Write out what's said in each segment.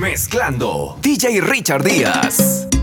Mezclando DJ Richard Díaz.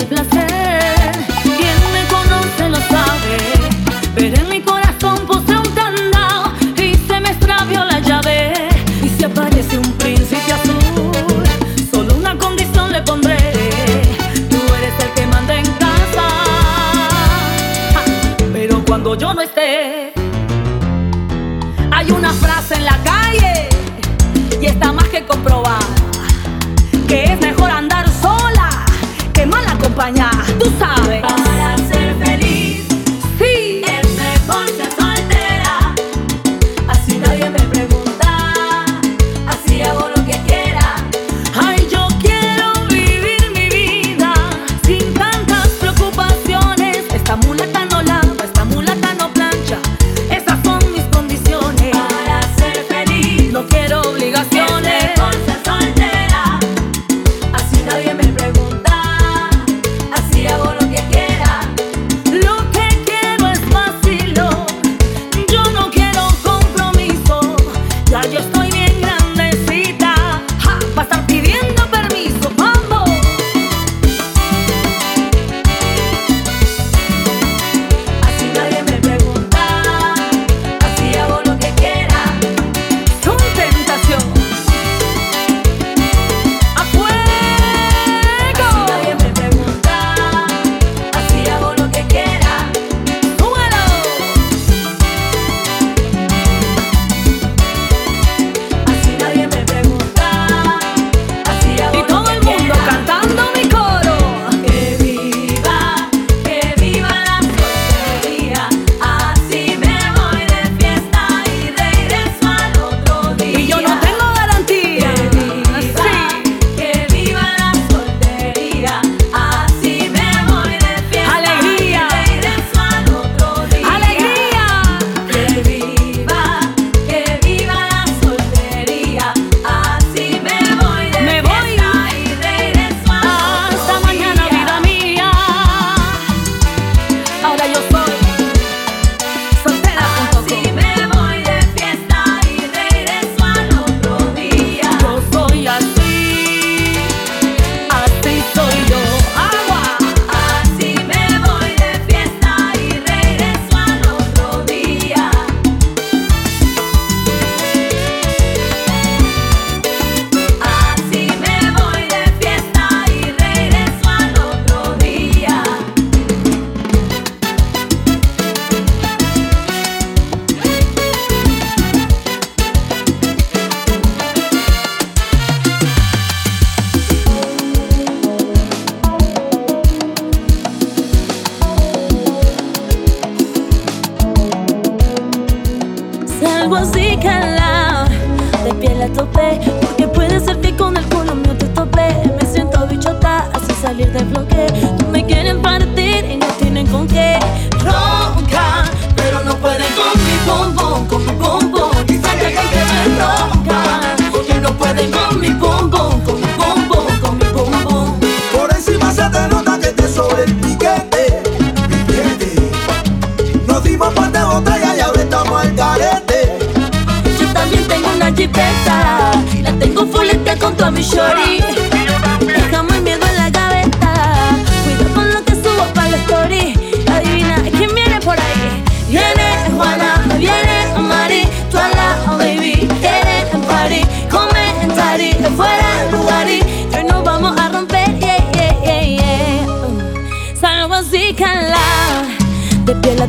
el placer.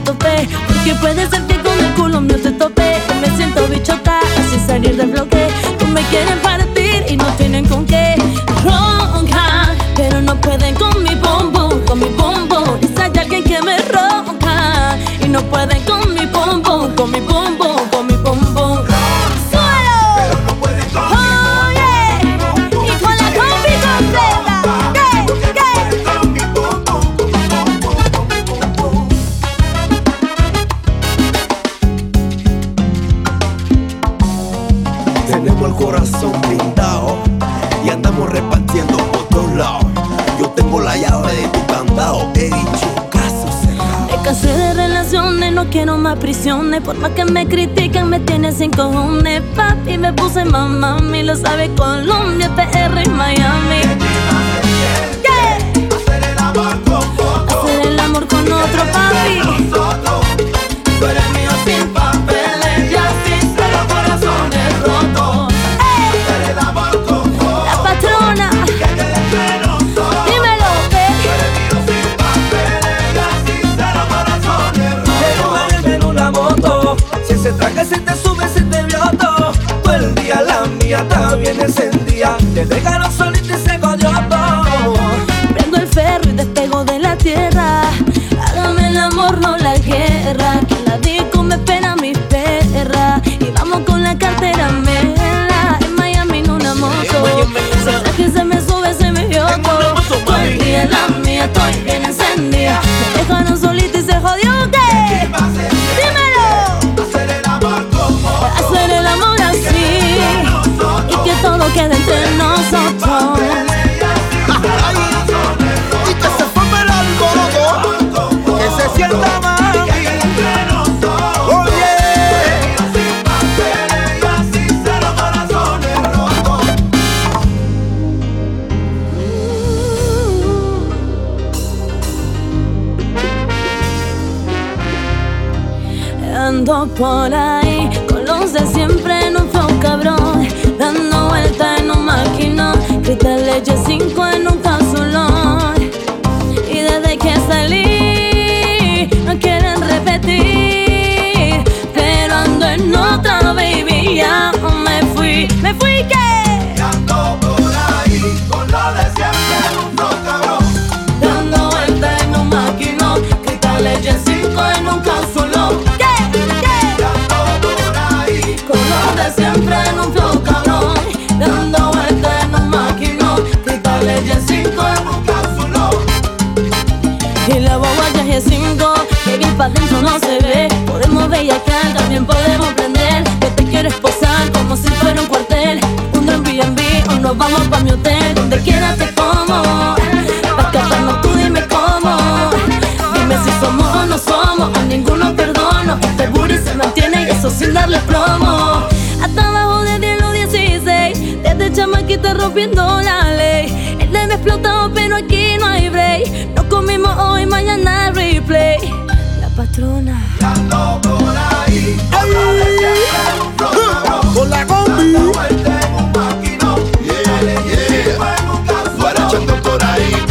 Porque puede ser que con el culo mío te tope. Me siento bichota, así salir del bloque. Tú me quieren partir y no tienen con qué. Roncar Pero no pueden con mi bombón, con mi bombón Y si hay alguien que me ronca Y no pueden prisiones. Por más que me critiquen, me tienen sin cojones. Papi, me puse mamá, mi lo sabe Colombia, PR y Miami. Hacer el amor con vos, Hacer el amor con otro papi. Tú eres mío sin papeles bien encendida. Te dejaron solito y se todo. Prendo el ferro y despego de la tierra. Hágame el amor, no la guerra. Que la disco me espera mi perra. Y vamos con la cartera mela. En Miami en una moto. Que se me sube, se me vio todo. El día la mía, estoy no se ve. Podemos bellacar, también podemos prender. Yo te quiero esposar como si fuera un cuartel. Un Airbnb o nos vamos pa' mi hotel. Donde quiera te como. Pa' escaparnos tú dime cómo. Dime si somos o no somos. A ninguno perdono. Este booty se mantiene y eso sin darle promo Hasta abajo de 10 o 16 Desde chamaquita rompiendo la ley. El nene explotado pero aquí no hay break. Nos comimos hoy, mañana replay Patrona. Con la combi. Seguro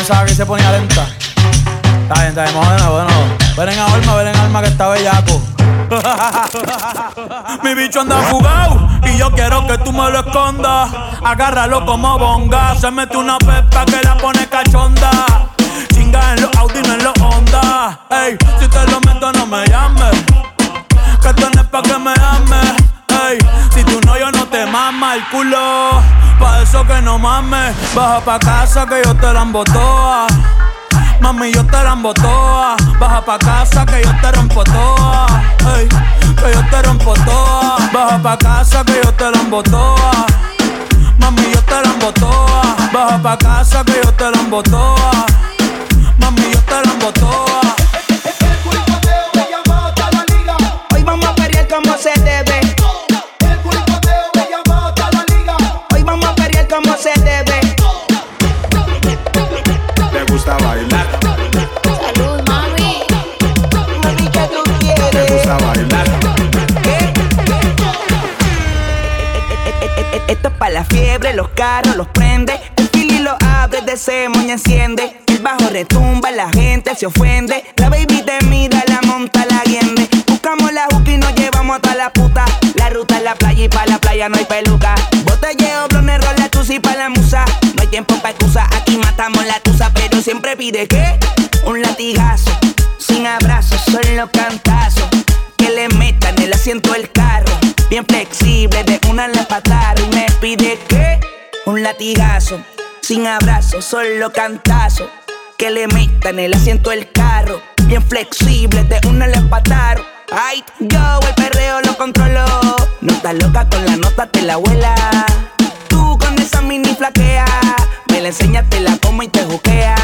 Pensaba que se ponía lenta. Está bien, está bien, de nuevo. Ven en alma, ven en alma que está bellaco. Mi bicho anda jugado y yo quiero que tú me lo escondas. Agárralo como bonga. Se mete una pepa que la pone cachonda. Chinga en los Audi, no en los Honda. Ey, si te lo meto, no me llames. Que tú no es pa' que me ames. Si tú no, yo no te mama el culo. Pa' eso que no mames. Baja pa' casa que yo te la embotoa. Mami, yo te la toa. Baja pa' casa que yo te rompo toa. Ey, que yo te rompo toa. Baja pa' casa que yo te la toa. Mami, yo te la toa. Baja pa' casa que yo te la toa. Mami, yo te la toa. Para la fiebre, los carros los prende. El fili lo abre, de ese moña enciende. El bajo retumba, la gente se ofende. La baby te mira, la monta, la guiende. Buscamos la juca y nos llevamos hasta la puta. La ruta es la playa y para la playa no hay peluca. Botelleo, blonde, rola, tusi pa' la musa. No hay tiempo pa' excusa, aquí matamos la tusa. Pero siempre pide que un latigazo. Sin abrazos, solo cantazos que le metan el asiento del carro. Bien flexible, de una la patada y me pide que un latigazo, sin abrazo, solo cantazo. Que le metan el asiento del carro. Bien flexible, de una la patada. Ay, yo el perreo lo controlo. No estás loca con la nota, te la abuela. Tú con esa mini flaquea. Me la enseñas, te la como y te juquea.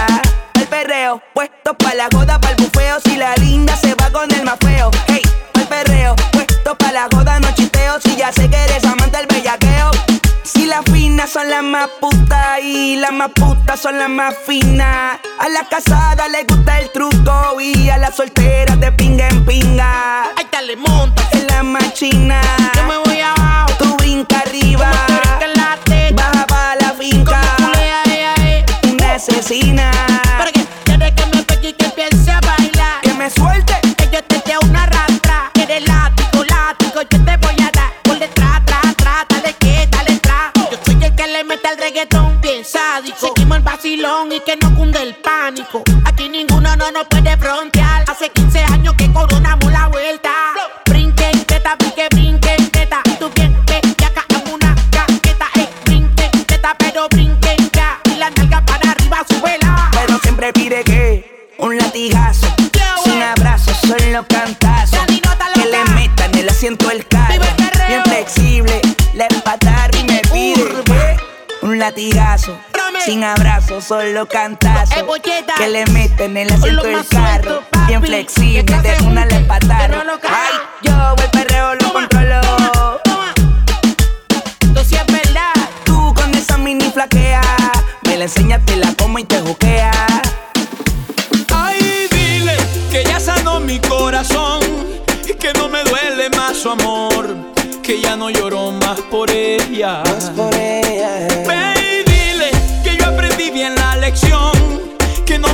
El perreo, puesto pa' la joda, pa' el bufeo. Si la putas son las más finas. A la casada le gusta el truco y a las solteras solo cantazo. Que le meten el asiento del más carro. Bien flexible, Que te de una un le caga. Ay, yo el perreo lo Toma, controlo. Esto sí es verdad. Tú con esa mini flaquea. Me la enseñas, te la como y te juquea. Ay, dile que ya sanó mi corazón y que no me duele más su amor, que ya no lloro más por ella. Por ella. Ve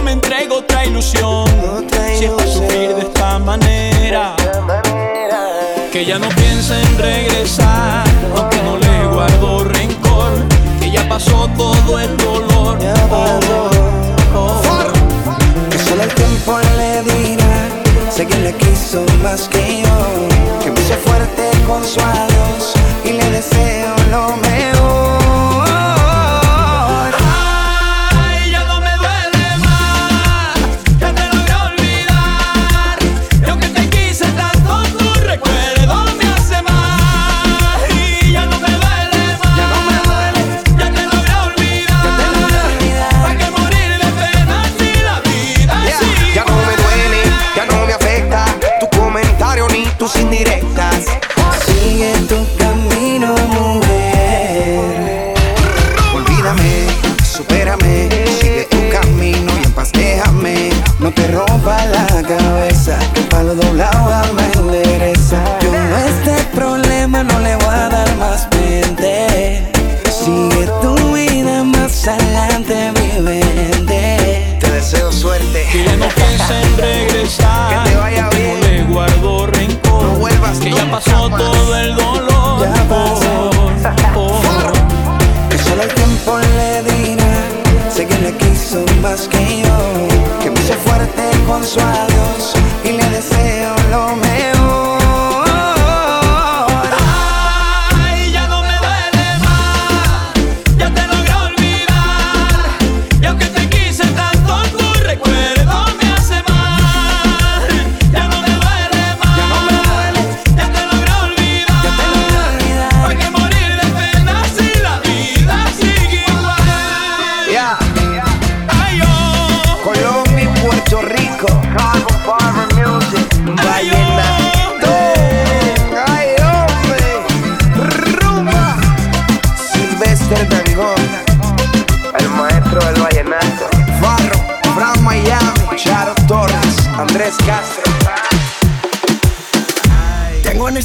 me entrego otra ilusión, Otra si es para sufrir de esta manera. Que ya no piensa en regresar,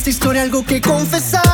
esta historia algo que confesar.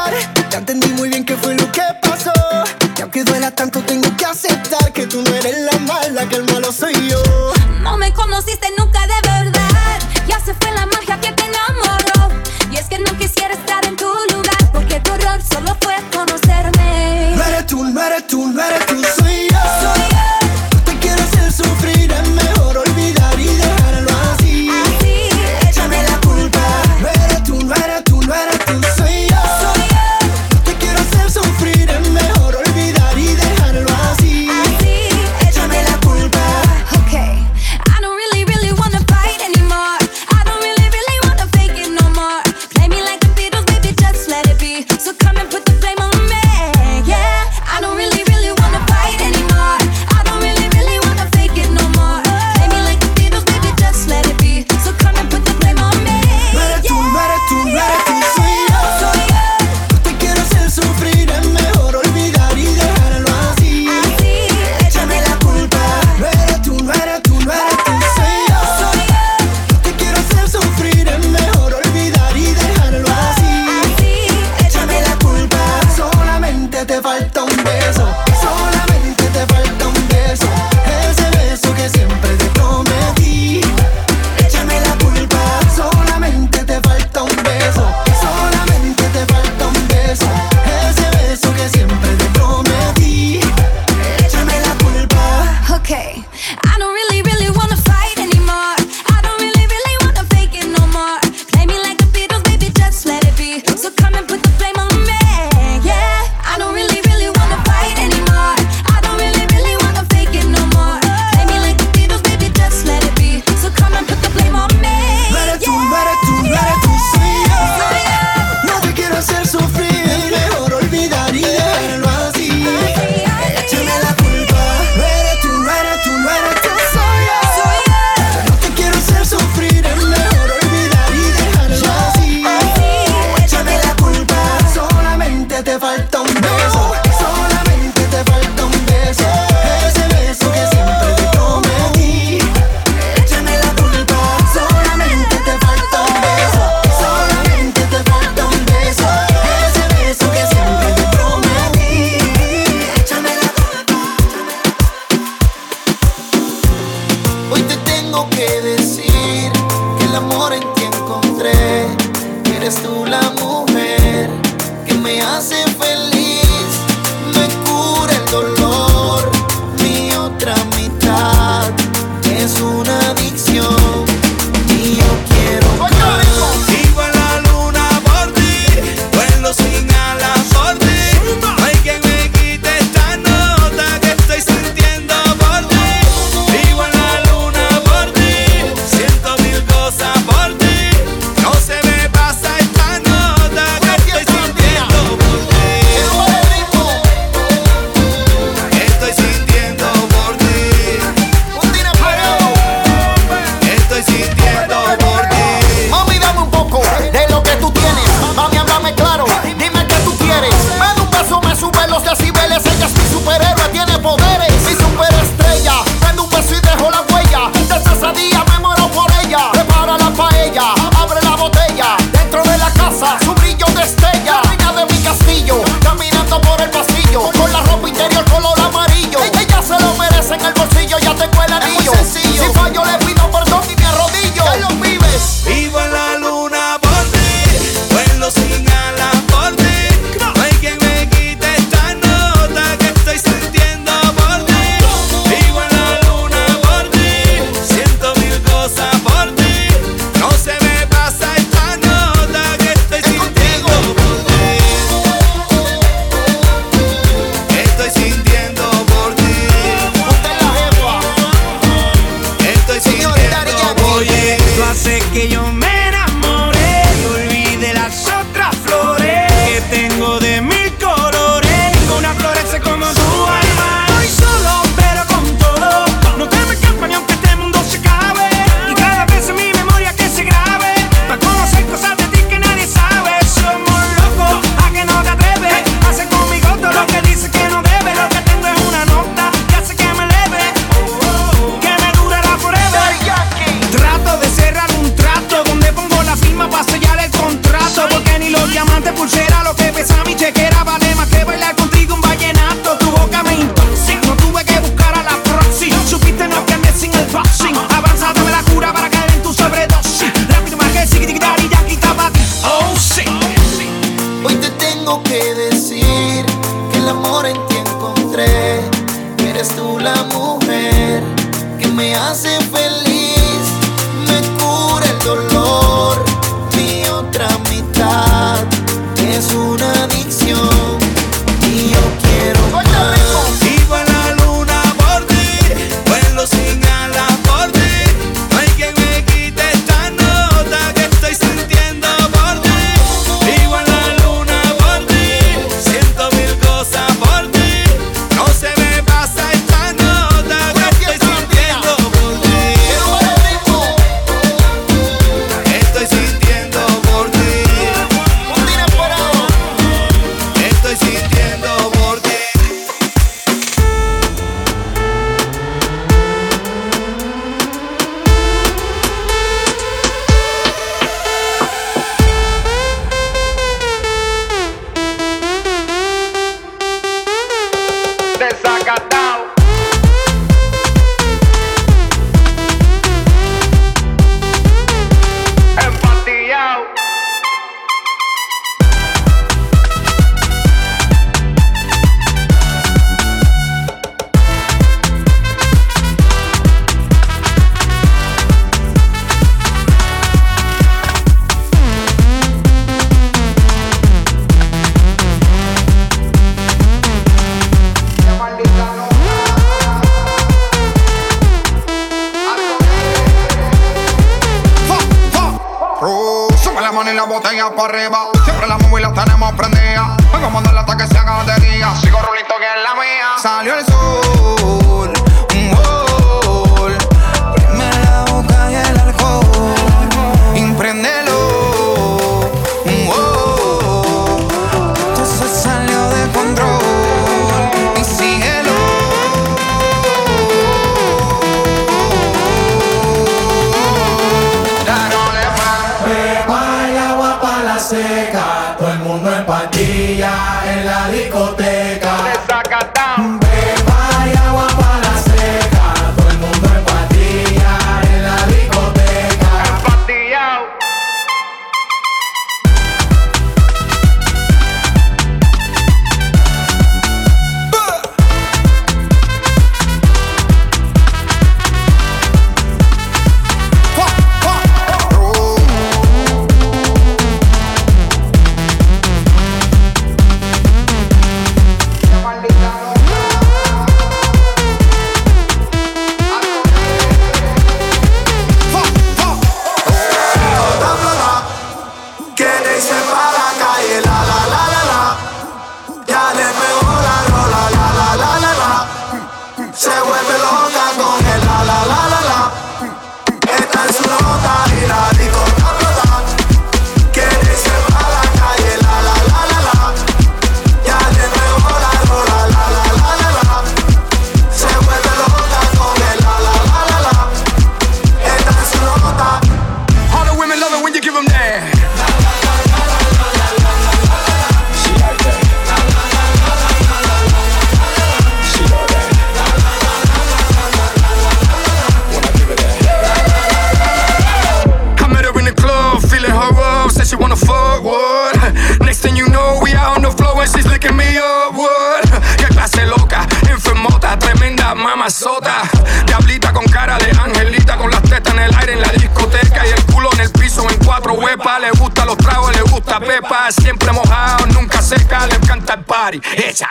gusta Pepa, siempre mojado, nunca seca, le encanta el party. Esa.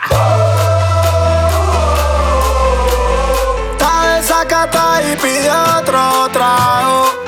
Está desacata y pide otro trago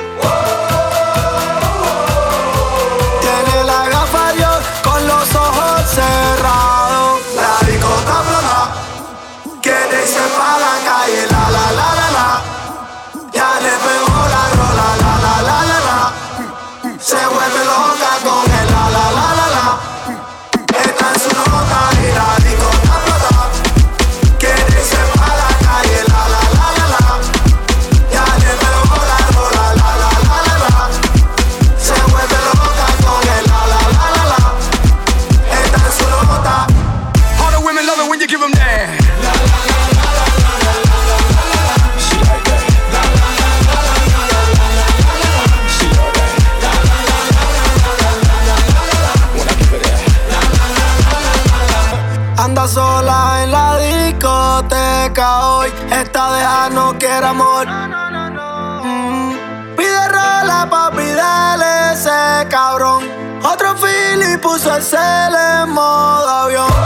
puso el cel en modo avión.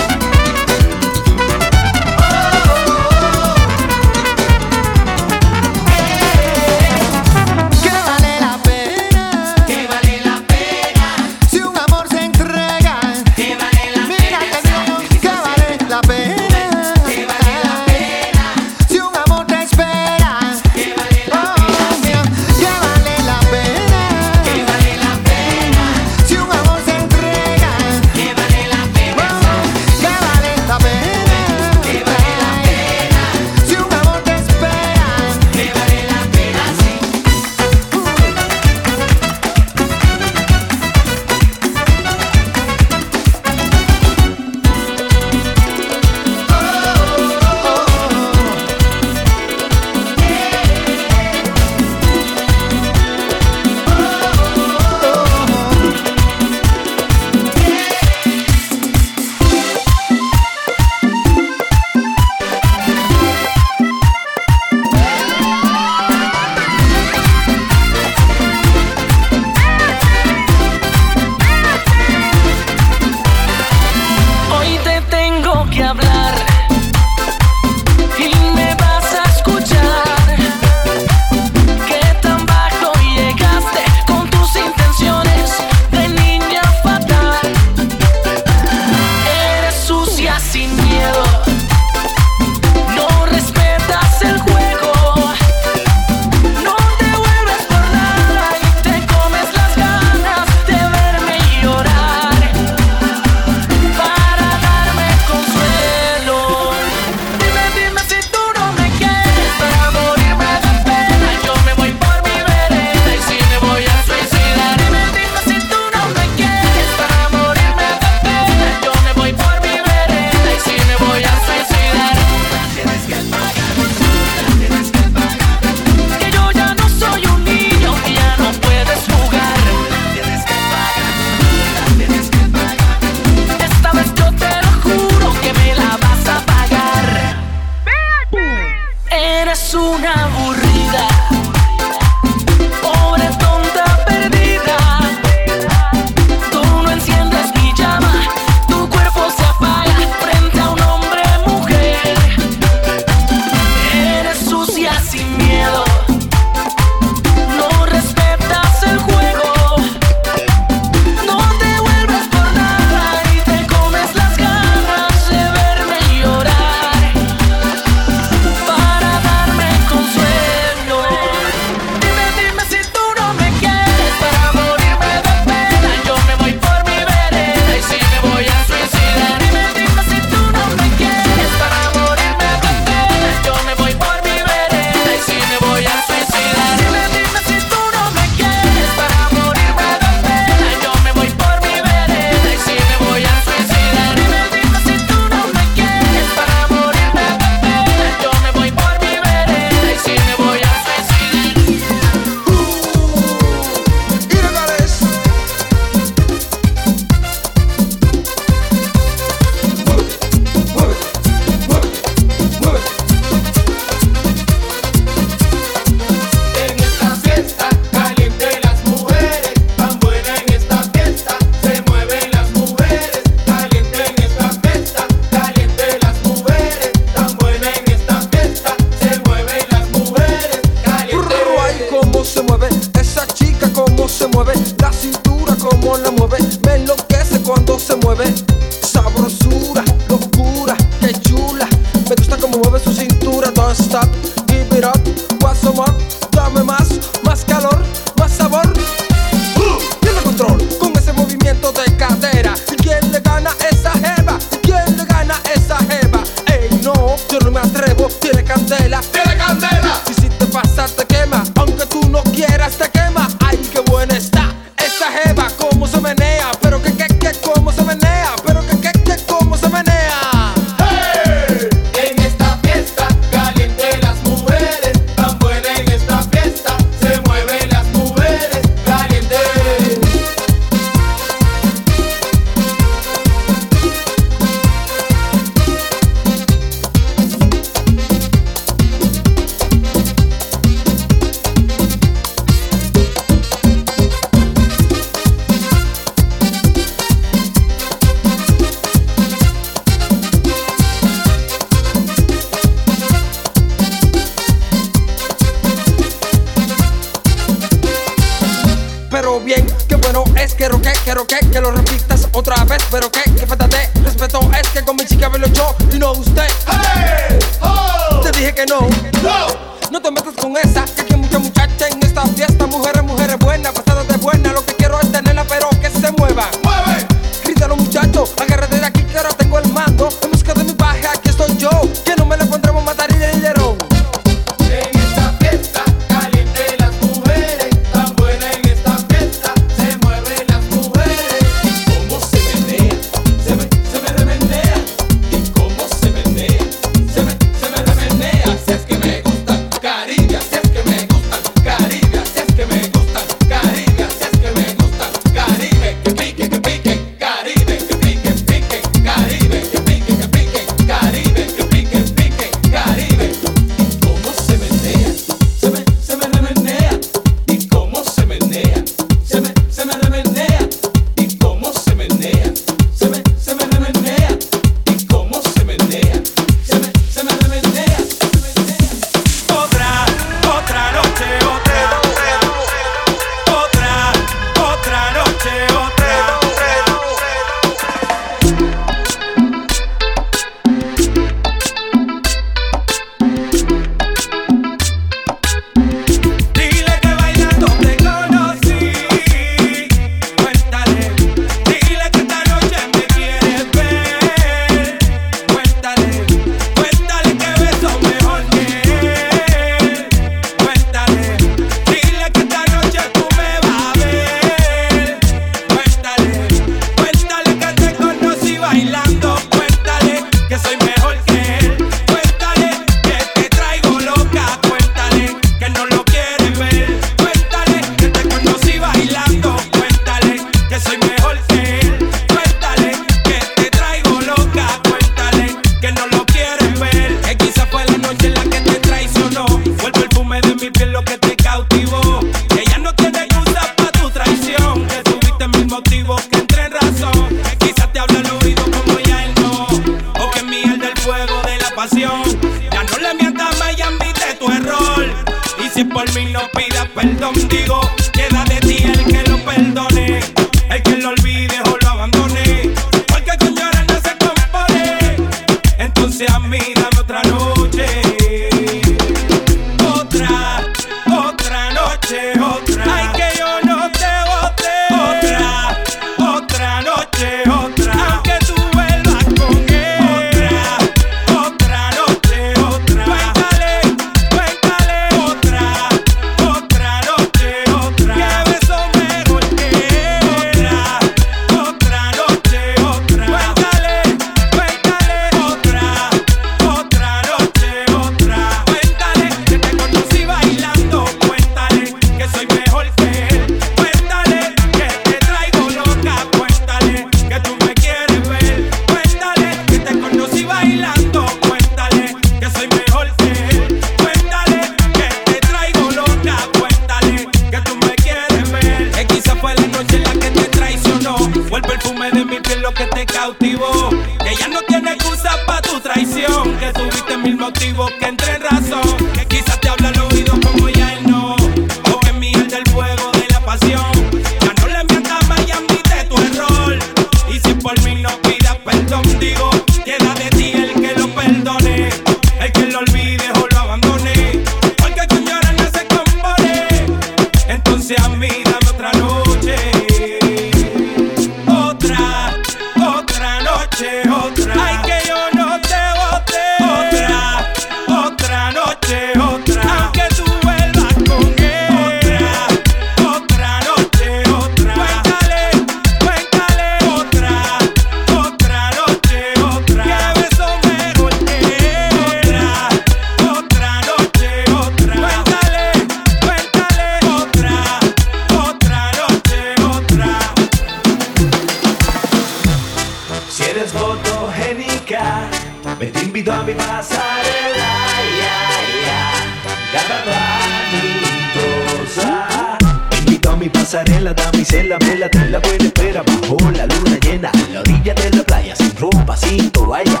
Mi pasarela, damisela, vela, te la buena espera bajo la luna llena, a la orilla de la playa, sin ropa, sin toalla.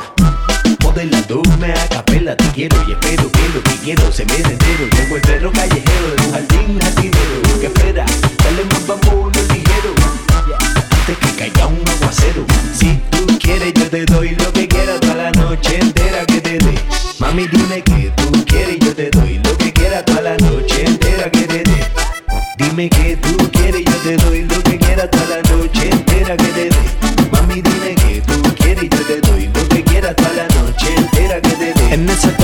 Modelándome a capela, te quiero y espero que lo que quiero se me entero. Como el perro callejero de un jardín jardinero. ¿Qué espera? Dale más el ligero. Antes que caiga un aguacero. Si tú quieres, yo te doy lo que quieras toda la noche entera que te dé. Mami, dime que tú quieres, yo te doy lo que quieras toda la noche entera que te dé. Dime que tú quieres, yo te doy lo que quieras toda la noche entera que te dé. Mami, dime que tú quieres, yo te doy lo que quieras toda la noche entera que te dé.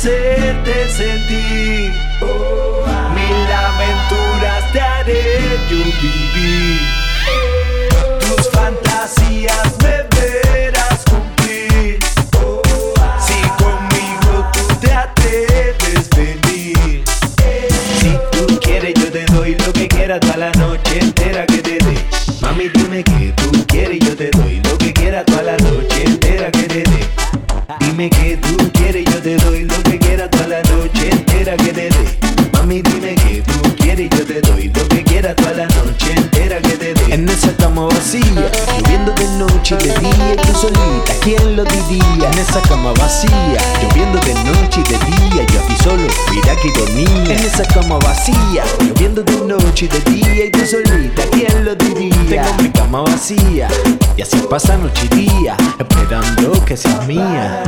a hacerte sentir. Mil aventuras te haré yo vivir. Tus fantasías me verás cumplir. Si conmigo tú te atreves venir. Si tú quieres yo te doy lo que quieras toda la noche entera que te dé. Mami dime que tú quieres yo te noche y de día y tú solita, ¿quién lo diría? Tengo mi cama vacía y así pasa noche y día, esperando que seas mía.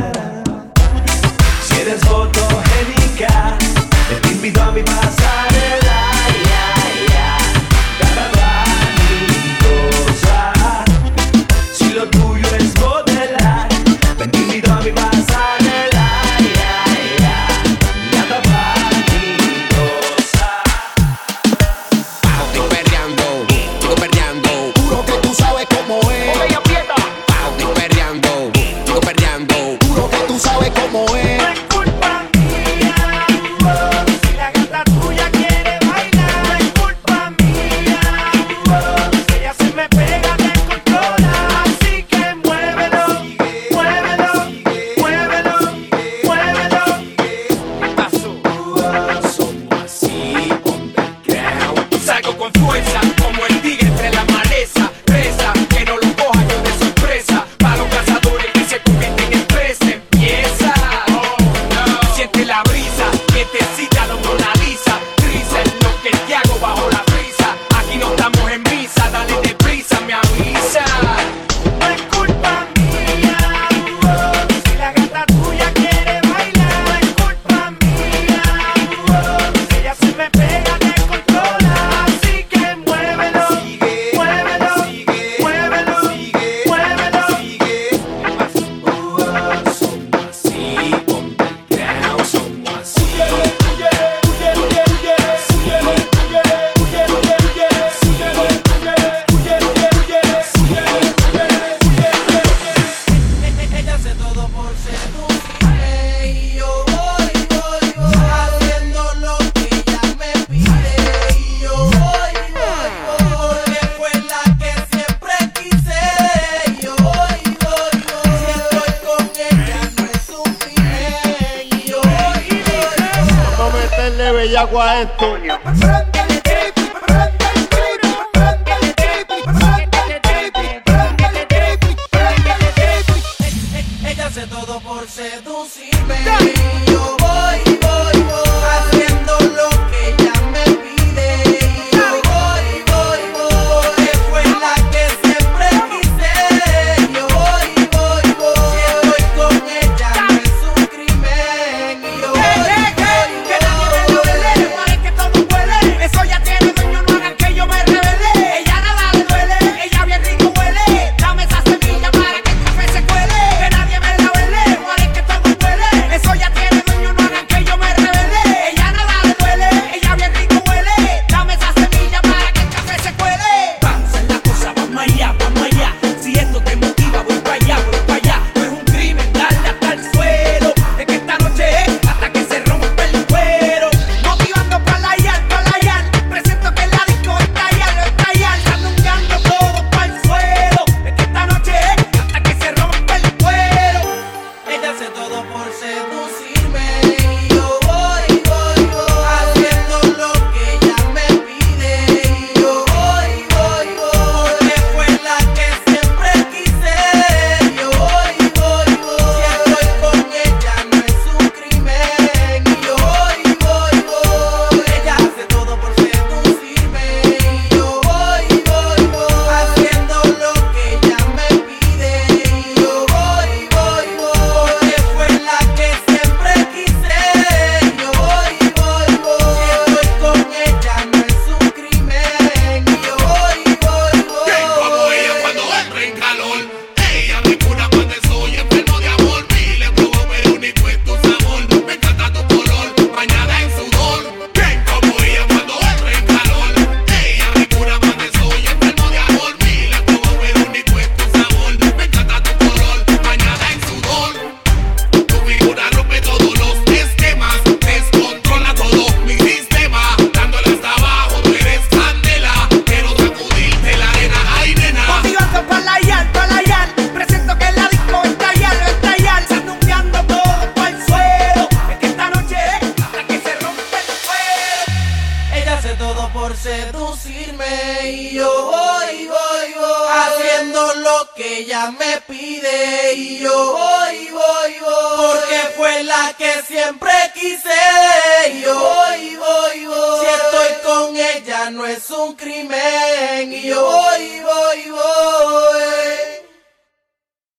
Si eres fotogénica, te invito a mi pasarela.